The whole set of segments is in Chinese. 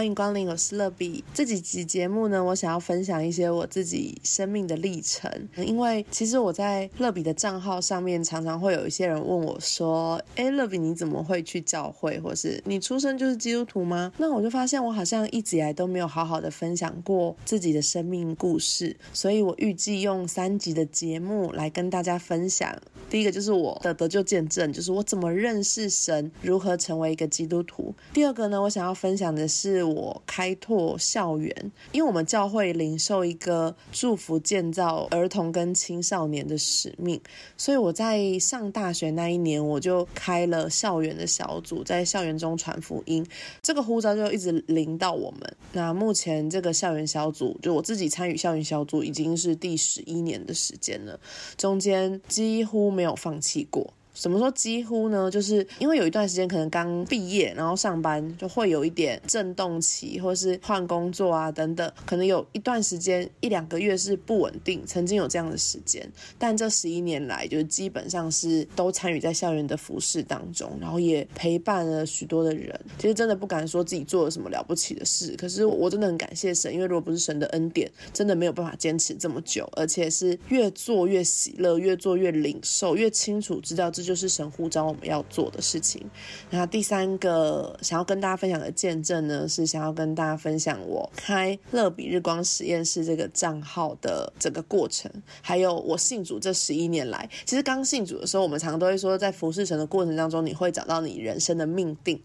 欢迎光临，我是乐比。这几集节目呢，我想要分享一些我自己生命的历程。因为其实我在乐比的账号上面，常常会有一些人问我说：“哎，乐比你怎么会去教会？或是你出生就是基督徒吗？”那我就发现我好像一直以来都没有好好的分享过自己的生命故事。所以我预计用三集的节目来跟大家分享。第一个就是我的得救见证，就是我怎么认识神，如何成为一个基督徒。第二个呢，我想要分享的是。我开拓校园，因为我们教会领受一个祝福建造儿童跟青少年的使命，所以我在上大学那一年，我就开了校园的小组，在校园中传福音。这个呼召就一直领到我们。那目前这个校园小组，就我自己参与校园小组，已经是第十一年的时间了，中间几乎没有放弃过。怎么说几乎呢？就是因为有一段时间可能刚毕业，然后上班就会有一点震动期，或是换工作啊等等，可能有一段时间一两个月是不稳定，曾经有这样的时间。但这十一年来，就是基本上是都参与在校园的服饰当中，然后也陪伴了许多的人。其实真的不敢说自己做了什么了不起的事，可是我真的很感谢神，因为如果不是神的恩典，真的没有办法坚持这么久，而且是越做越喜乐，越做越领受，越清楚知道这就。是神呼召我们要做的事情。那第三个想要跟大家分享的见证呢，是想要跟大家分享我开乐比日光实验室这个账号的整个过程，还有我信主这十一年来。其实刚信主的时候，我们常常都会说，在服侍神的过程当中，你会找到你人生的命定。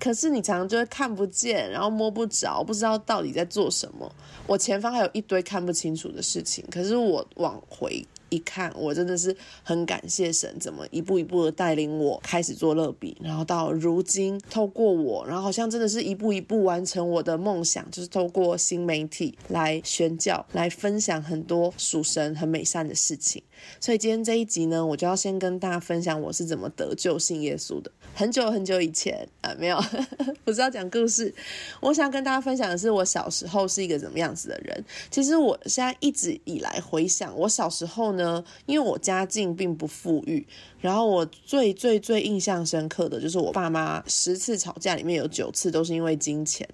可是你常常就会看不见，然后摸不着，不知道到底在做什么。我前方还有一堆看不清楚的事情，可是我往回。一看，我真的是很感谢神，怎么一步一步的带领我开始做乐比，然后到如今，透过我，然后好像真的是一步一步完成我的梦想，就是透过新媒体来宣教，来分享很多属神很美善的事情。所以今天这一集呢，我就要先跟大家分享我是怎么得救信耶稣的。很久很久以前啊，没有，不是要讲故事。我想跟大家分享的是，我小时候是一个怎么样子的人。其实我现在一直以来回想，我小时候呢，因为我家境并不富裕，然后我最最最印象深刻的就是我爸妈十次吵架里面有九次都是因为金钱。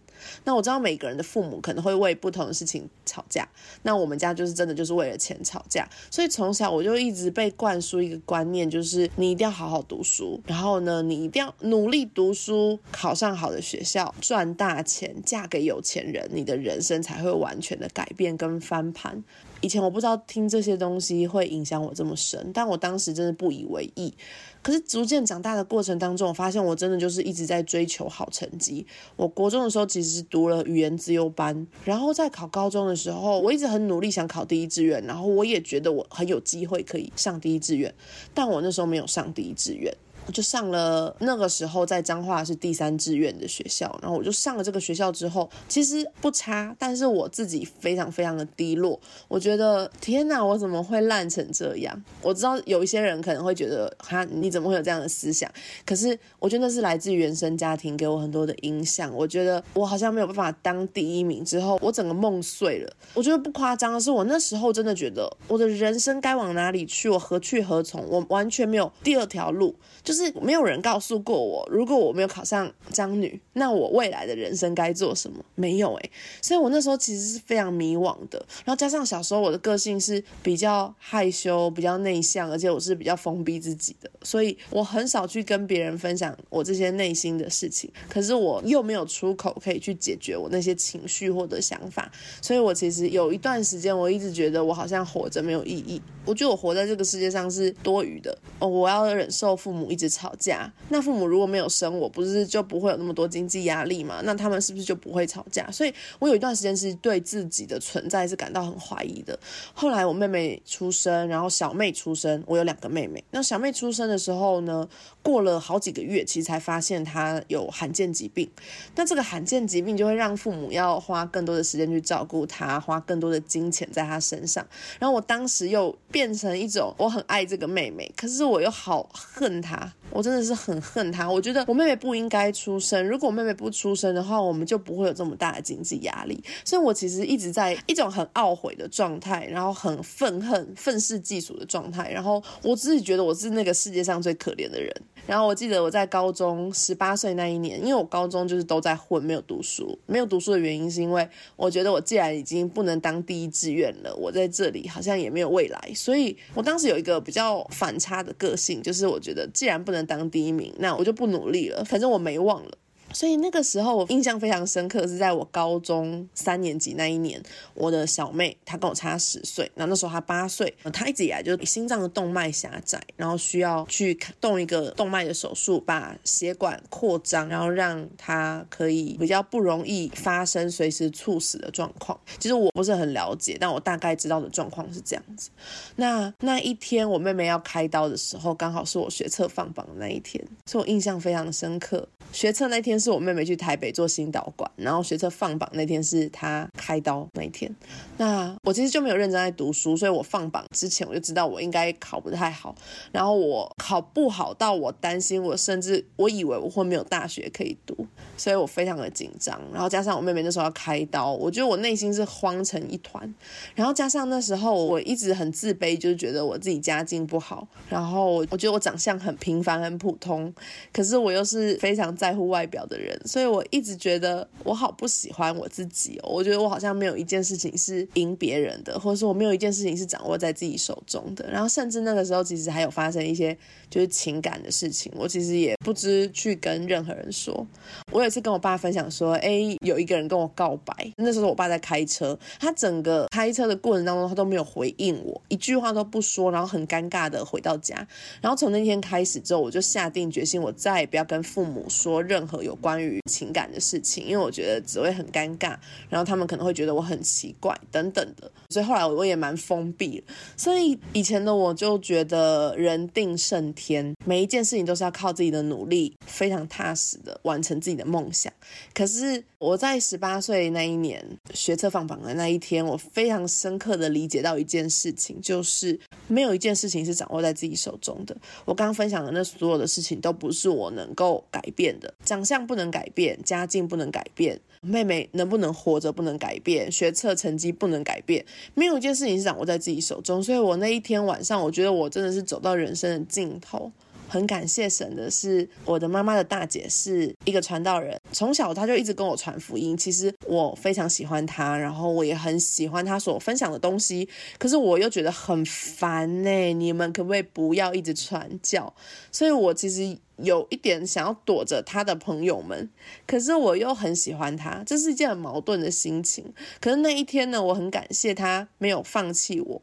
那我知道每个人的父母可能会为不同的事情吵架，那我们家就是真的就是为了钱吵架，所以从小我就一直被灌输一个观念，就是你一定要好好读书，然后呢，你一定要努力读书，考上好的学校，赚大钱，嫁给有钱人，你的人生才会完全的改变跟翻盘。以前我不知道听这些东西会影响我这么深，但我当时真的不以为意。可是逐渐长大的过程当中，我发现我真的就是一直在追求好成绩。我国中的时候其实读了语言自由班，然后在考高中的时候，我一直很努力想考第一志愿，然后我也觉得我很有机会可以上第一志愿，但我那时候没有上第一志愿。就上了那个时候在彰化是第三志愿的学校，然后我就上了这个学校之后，其实不差，但是我自己非常非常的低落。我觉得天哪，我怎么会烂成这样？我知道有一些人可能会觉得哈，你怎么会有这样的思想？可是我觉得那是来自于原生家庭给我很多的影响。我觉得我好像没有办法当第一名之后，我整个梦碎了。我觉得不夸张的是，我那时候真的觉得我的人生该往哪里去？我何去何从？我完全没有第二条路，就是。是没有人告诉过我，如果我没有考上张女，那我未来的人生该做什么？没有诶。所以我那时候其实是非常迷惘的。然后加上小时候我的个性是比较害羞、比较内向，而且我是比较封闭自己的，所以我很少去跟别人分享我这些内心的事情。可是我又没有出口可以去解决我那些情绪或者想法，所以我其实有一段时间，我一直觉得我好像活着没有意义。我觉得我活在这个世界上是多余的哦，我要忍受父母一直。吵架，那父母如果没有生我，不是就不会有那么多经济压力嘛？那他们是不是就不会吵架？所以我有一段时间是对自己的存在是感到很怀疑的。后来我妹妹出生，然后小妹出生，我有两个妹妹。那小妹出生的时候呢，过了好几个月，其实才发现她有罕见疾病。那这个罕见疾病就会让父母要花更多的时间去照顾她，花更多的金钱在她身上。然后我当时又变。变成一种我很爱这个妹妹，可是我又好恨她。我真的是很恨她。我觉得我妹妹不应该出生，如果我妹妹不出生的话，我们就不会有这么大的经济压力。所以我其实一直在一种很懊悔的状态，然后很愤恨、愤世嫉俗的状态。然后我自己觉得我是那个世界上最可怜的人。然后我记得我在高中十八岁那一年，因为我高中就是都在混，没有读书。没有读书的原因是因为我觉得我既然已经不能当第一志愿了，我在这里好像也没有未来。所以我当时有一个比较反差的个性，就是我觉得既然不能当第一名，那我就不努力了，反正我没忘了。所以那个时候我印象非常深刻，是在我高中三年级那一年，我的小妹她跟我差十岁，然后那时候她八岁，她一直以来就心脏的动脉狭窄，然后需要去动一个动脉的手术，把血管扩张，然后让她可以比较不容易发生随时猝死的状况。其实我不是很了解，但我大概知道的状况是这样子。那那一天我妹妹要开刀的时候，刚好是我学测放榜的那一天，所以我印象非常深刻。学测那天是我妹妹去台北做心导管，然后学测放榜那天是她开刀那一天。那我其实就没有认真在读书，所以我放榜之前我就知道我应该考不太好。然后我考不好到我担心，我甚至我以为我会没有大学可以读，所以我非常的紧张。然后加上我妹妹那时候要开刀，我觉得我内心是慌成一团。然后加上那时候我一直很自卑，就是觉得我自己家境不好，然后我觉得我长相很平凡很普通，可是我又是非常。在乎外表的人，所以我一直觉得我好不喜欢我自己哦。我觉得我好像没有一件事情是赢别人的，或者说我没有一件事情是掌握在自己手中的。然后甚至那个时候，其实还有发生一些就是情感的事情，我其实也不知去跟任何人说。我有一次跟我爸分享说，哎，有一个人跟我告白。那时候我爸在开车，他整个开车的过程当中，他都没有回应我，一句话都不说，然后很尴尬的回到家。然后从那天开始之后，我就下定决心，我再也不要跟父母说。任何有关于情感的事情，因为我觉得只会很尴尬，然后他们可能会觉得我很奇怪等等的，所以后来我也蛮封闭。所以以前的我就觉得人定胜天，每一件事情都是要靠自己的努力，非常踏实的完成自己的梦想。可是我在十八岁那一年学测放榜的那一天，我非常深刻的理解到一件事情，就是没有一件事情是掌握在自己手中的。我刚刚分享的那所有的事情，都不是我能够改变的。长相不能改变，家境不能改变，妹妹能不能活着不能改变，学测成绩不能改变，没有一件事情是掌握在自己手中。所以我那一天晚上，我觉得我真的是走到人生的尽头。很感谢神的是，我的妈妈的大姐是一个传道人，从小她就一直跟我传福音。其实我非常喜欢她，然后我也很喜欢她所分享的东西。可是我又觉得很烦呢，你们可不可以不要一直传教？所以我其实有一点想要躲着她的朋友们，可是我又很喜欢她，这是一件很矛盾的心情。可是那一天呢，我很感谢她没有放弃我。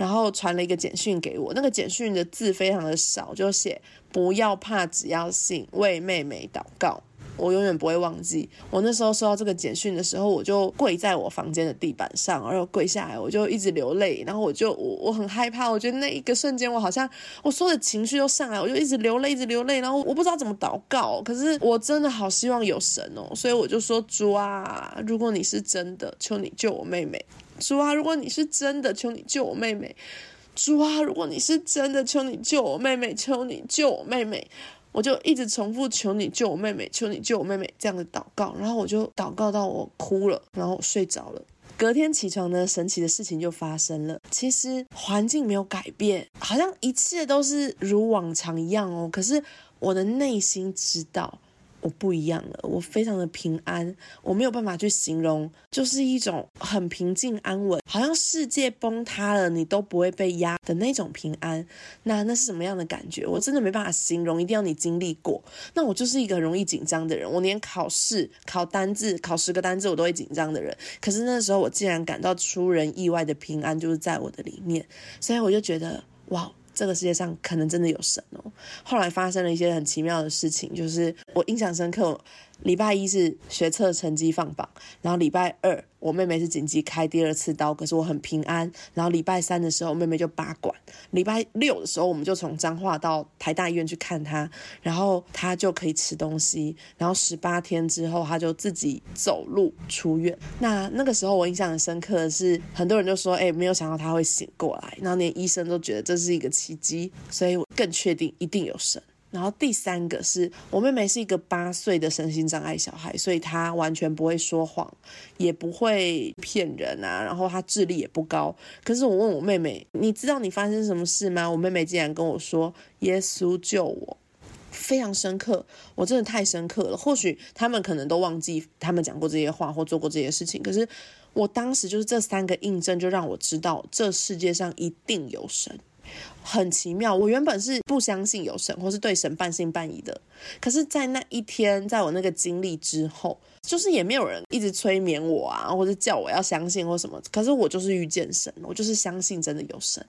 然后传了一个简讯给我，那个简讯的字非常的少，就写不要怕，只要信，为妹妹祷告。我永远不会忘记，我那时候收到这个简讯的时候，我就跪在我房间的地板上，然后跪下来，我就一直流泪，然后我就我我很害怕，我觉得那一个瞬间，我好像我所有的情绪都上来，我就一直流泪，一直流泪，然后我不知道怎么祷告，可是我真的好希望有神哦，所以我就说主啊，如果你是真的，求你救我妹妹。主啊，如果你是真的，求你救我妹妹。主啊，如果你是真的，求你救我妹妹，求你救我妹妹。我就一直重复求你救我妹妹，求你救我妹妹这样的祷告，然后我就祷告到我哭了，然后我睡着了。隔天起床呢，神奇的事情就发生了。其实环境没有改变，好像一切都是如往常一样哦。可是我的内心知道。我不一样了，我非常的平安，我没有办法去形容，就是一种很平静安稳，好像世界崩塌了你都不会被压的那种平安。那那是什么样的感觉？我真的没办法形容，一定要你经历过。那我就是一个容易紧张的人，我连考试考单字考十个单字我都会紧张的人。可是那时候我竟然感到出人意外的平安，就是在我的里面，所以我就觉得哇。这个世界上可能真的有神哦。后来发生了一些很奇妙的事情，就是我印象深刻。礼拜一是学测成绩放榜，然后礼拜二我妹妹是紧急开第二次刀，可是我很平安。然后礼拜三的时候妹妹就拔管，礼拜六的时候我们就从彰化到台大医院去看她，然后她就可以吃东西，然后十八天之后她就自己走路出院。那那个时候我印象很深刻的是，很多人就说，哎，没有想到她会醒过来，然后连医生都觉得这是一个奇迹，所以我更确定一定有神。然后第三个是我妹妹是一个八岁的身心障碍小孩，所以她完全不会说谎，也不会骗人啊。然后她智力也不高。可是我问我妹妹，你知道你发生什么事吗？我妹妹竟然跟我说：“耶稣救我。”非常深刻，我真的太深刻了。或许他们可能都忘记他们讲过这些话或做过这些事情，可是我当时就是这三个印证，就让我知道这世界上一定有神。很奇妙，我原本是不相信有神，或是对神半信半疑的。可是，在那一天，在我那个经历之后，就是也没有人一直催眠我啊，或者叫我要相信或什么。可是我就是遇见神，我就是相信真的有神。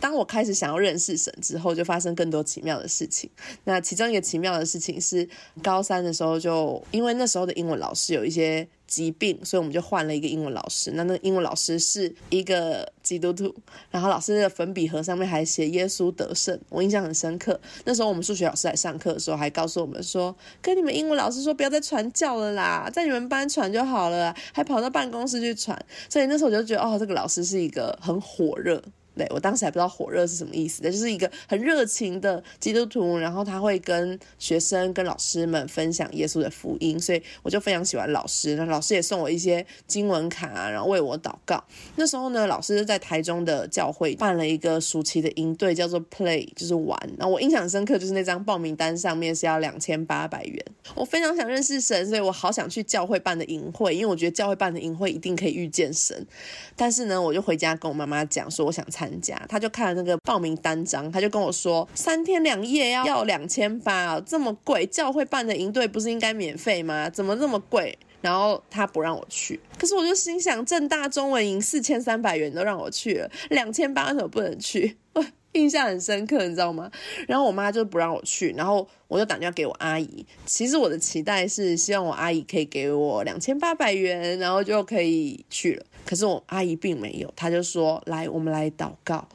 当我开始想要认识神之后，就发生更多奇妙的事情。那其中一个奇妙的事情是，高三的时候，就因为那时候的英文老师有一些。疾病，所以我们就换了一个英文老师。那那英文老师是一个基督徒，然后老师的粉笔盒上面还写耶稣得胜，我印象很深刻。那时候我们数学老师来上课的时候，还告诉我们说，跟你们英文老师说不要再传教了啦，在你们班传就好了，还跑到办公室去传。所以那时候我就觉得，哦，这个老师是一个很火热。对，我当时还不知道火热是什么意思，的就是一个很热情的基督徒，然后他会跟学生、跟老师们分享耶稣的福音，所以我就非常喜欢老师。那老师也送我一些经文卡啊，然后为我祷告。那时候呢，老师在台中的教会办了一个暑期的营队，叫做 Play，就是玩。那我印象深刻，就是那张报名单上面是要两千八百元。我非常想认识神，所以我好想去教会办的营会，因为我觉得教会办的营会一定可以遇见神。但是呢，我就回家跟我妈妈讲说，我想参。参加，他就看了那个报名单张，他就跟我说，三天两夜要要两千八，这么贵，教会办的营队不是应该免费吗？怎么这么贵？然后他不让我去，可是我就心想，正大中文营四千三百元都让我去了，两千八怎么不能去？印象很深刻，你知道吗？然后我妈就不让我去，然后我就打电话给我阿姨。其实我的期待是希望我阿姨可以给我两千八百元，然后就可以去了。可是我阿姨并没有，她就说：“来，我们来祷告。”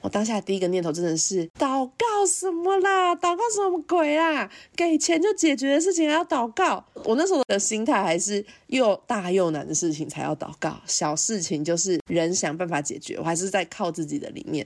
我当下第一个念头真的是祷告什么啦？祷告什么鬼啦？给钱就解决的事情还要祷告？我那时候的心态还是又大又难的事情才要祷告，小事情就是人想办法解决，我还是在靠自己的里面。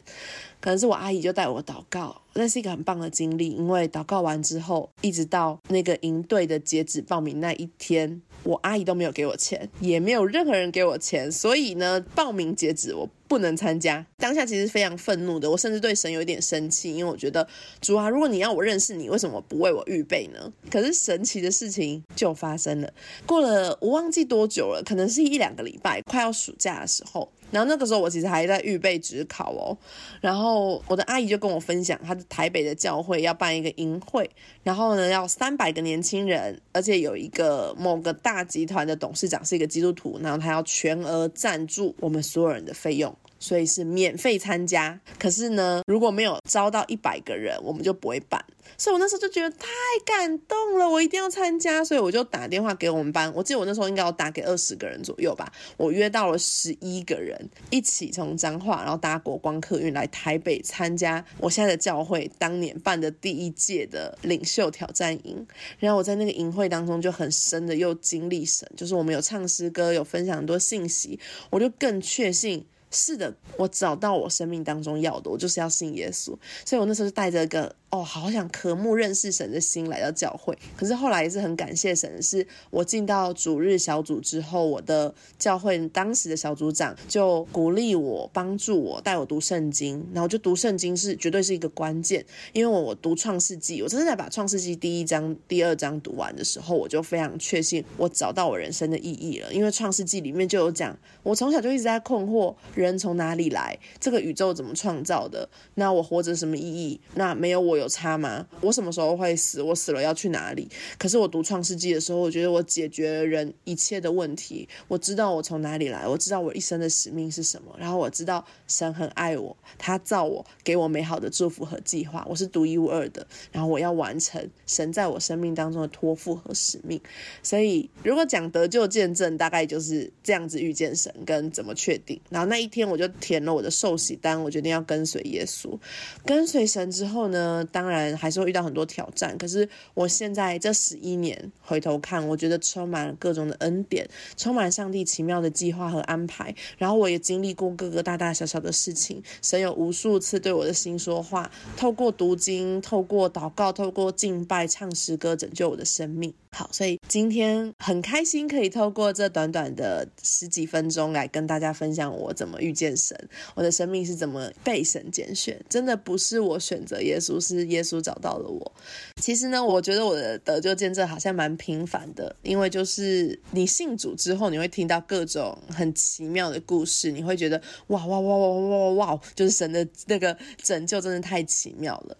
可能是我阿姨就带我祷告，那是一个很棒的经历，因为祷告完之后，一直到那个营队的截止报名那一天。我阿姨都没有给我钱，也没有任何人给我钱，所以呢，报名截止我不能参加。当下其实非常愤怒的，我甚至对神有一点生气，因为我觉得主啊，如果你要我认识你，为什么不为我预备呢？可是神奇的事情就发生了，过了我忘记多久了，可能是一两个礼拜，快要暑假的时候。然后那个时候我其实还在预备职考哦，然后我的阿姨就跟我分享，她的台北的教会要办一个营会，然后呢要三百个年轻人，而且有一个某个大集团的董事长是一个基督徒，然后他要全额赞助我们所有人的费用。所以是免费参加，可是呢，如果没有招到一百个人，我们就不会办。所以我那时候就觉得太感动了，我一定要参加。所以我就打电话给我们班，我记得我那时候应该要打给二十个人左右吧。我约到了十一个人，一起从彰化，然后搭国光客运来台北参加我现在的教会当年办的第一届的领袖挑战营。然后我在那个营会当中就很深的又经历神，就是我们有唱诗歌，有分享很多信息，我就更确信。是的，我找到我生命当中要的，我就是要信耶稣，所以我那时候就带着个。哦，好想渴慕认识神的心来到教会。可是后来也是很感谢神是，我进到主日小组之后，我的教会当时的小组长就鼓励我、帮助我、带我读圣经。然后就读圣经是绝对是一个关键，因为我我读创世纪，我真的在把创世纪第一章、第二章读完的时候，我就非常确信我找到我人生的意义了。因为创世纪里面就有讲，我从小就一直在困惑，人从哪里来？这个宇宙怎么创造的？那我活着什么意义？那没有我有差吗？我什么时候会死？我死了要去哪里？可是我读创世纪的时候，我觉得我解决了人一切的问题。我知道我从哪里来，我知道我一生的使命是什么。然后我知道神很爱我，他造我，给我美好的祝福和计划。我是独一无二的。然后我要完成神在我生命当中的托付和使命。所以，如果讲得救见证，大概就是这样子遇见神跟怎么确定。然后那一天我就填了我的受洗单，我决定要跟随耶稣，跟随神之后呢，当然还是会遇到很多挑战。可是我现在这十一年回头看，我觉得充满了各种的恩典，充满上帝奇妙的计划和安排。然后我也经历过各个大大小小的事情，神有无数次对我的心说话，透过读经，透过祷告，透过敬拜、唱诗歌，拯救我的生命。好，所以今天很开心可以透过这短短的十几分钟来跟大家分享我怎么遇见神，我的生命是怎么被神拣选。真的不是我选择耶稣，是耶稣找到了我。其实呢，我觉得我的得救见证好像蛮平凡的，因为就是你信主之后，你会听到各种很奇妙的故事，你会觉得哇哇哇哇哇哇哇，就是神的那个拯救真的太奇妙了。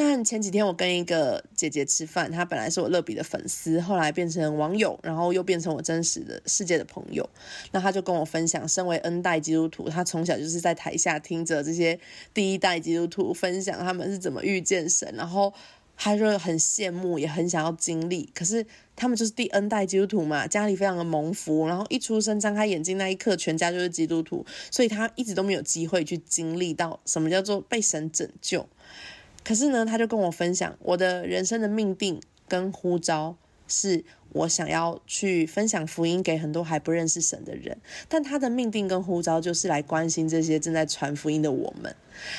但前几天我跟一个姐姐吃饭，她本来是我乐比的粉丝，后来变成网友，然后又变成我真实的世界的朋友。那她就跟我分享，身为 N 代基督徒，她从小就是在台下听着这些第一代基督徒分享他们是怎么遇见神，然后她就很羡慕，也很想要经历。可是他们就是第 N 代基督徒嘛，家里非常的蒙福，然后一出生张开眼睛那一刻，全家就是基督徒，所以她一直都没有机会去经历到什么叫做被神拯救。可是呢，他就跟我分享，我的人生的命定跟呼召，是我想要去分享福音给很多还不认识神的人。但他的命定跟呼召，就是来关心这些正在传福音的我们。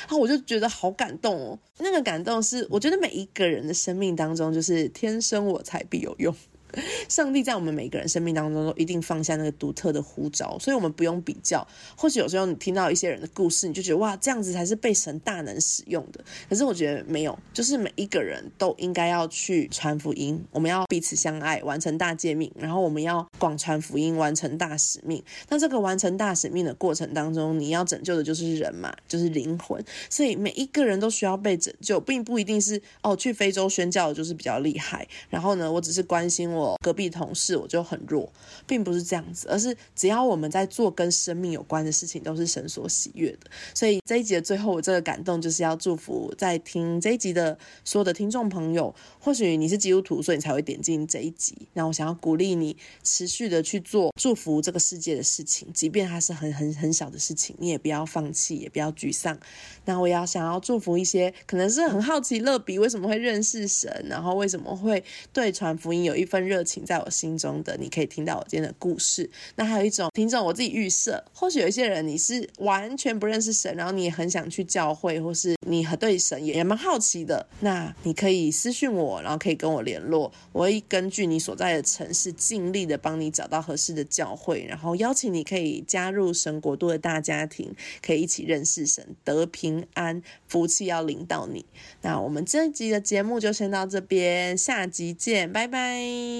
啊，我就觉得好感动哦。那个感动是，我觉得每一个人的生命当中，就是天生我材必有用。上帝在我们每个人生命当中都一定放下那个独特的呼召，所以我们不用比较。或许有时候你听到一些人的故事，你就觉得哇，这样子才是被神大能使用的。可是我觉得没有，就是每一个人都应该要去传福音，我们要彼此相爱，完成大诫命，然后我们要广传福音，完成大使命。那这个完成大使命的过程当中，你要拯救的就是人嘛，就是灵魂。所以每一个人都需要被拯救，并不一定是哦去非洲宣教就是比较厉害。然后呢，我只是关心我。我隔壁同事我就很弱，并不是这样子，而是只要我们在做跟生命有关的事情，都是神所喜悦的。所以这一集的最后，我这个感动就是要祝福在听这一集的所有的听众朋友。或许你是基督徒，所以你才会点进这一集。那我想要鼓励你持续的去做祝福这个世界的事情，即便它是很很很小的事情，你也不要放弃，也不要沮丧。那我要想要祝福一些可能是很好奇乐比为什么会认识神，然后为什么会对传福音有一份。热情在我心中的，你可以听到我今天的故事。那还有一种听众，我自己预设，或许有一些人你是完全不认识神，然后你也很想去教会，或是你很对神也也蛮好奇的。那你可以私讯我，然后可以跟我联络，我会根据你所在的城市，尽力的帮你找到合适的教会，然后邀请你可以加入神国度的大家庭，可以一起认识神，得平安，福气要领到你。那我们这一集的节目就先到这边，下集见，拜拜。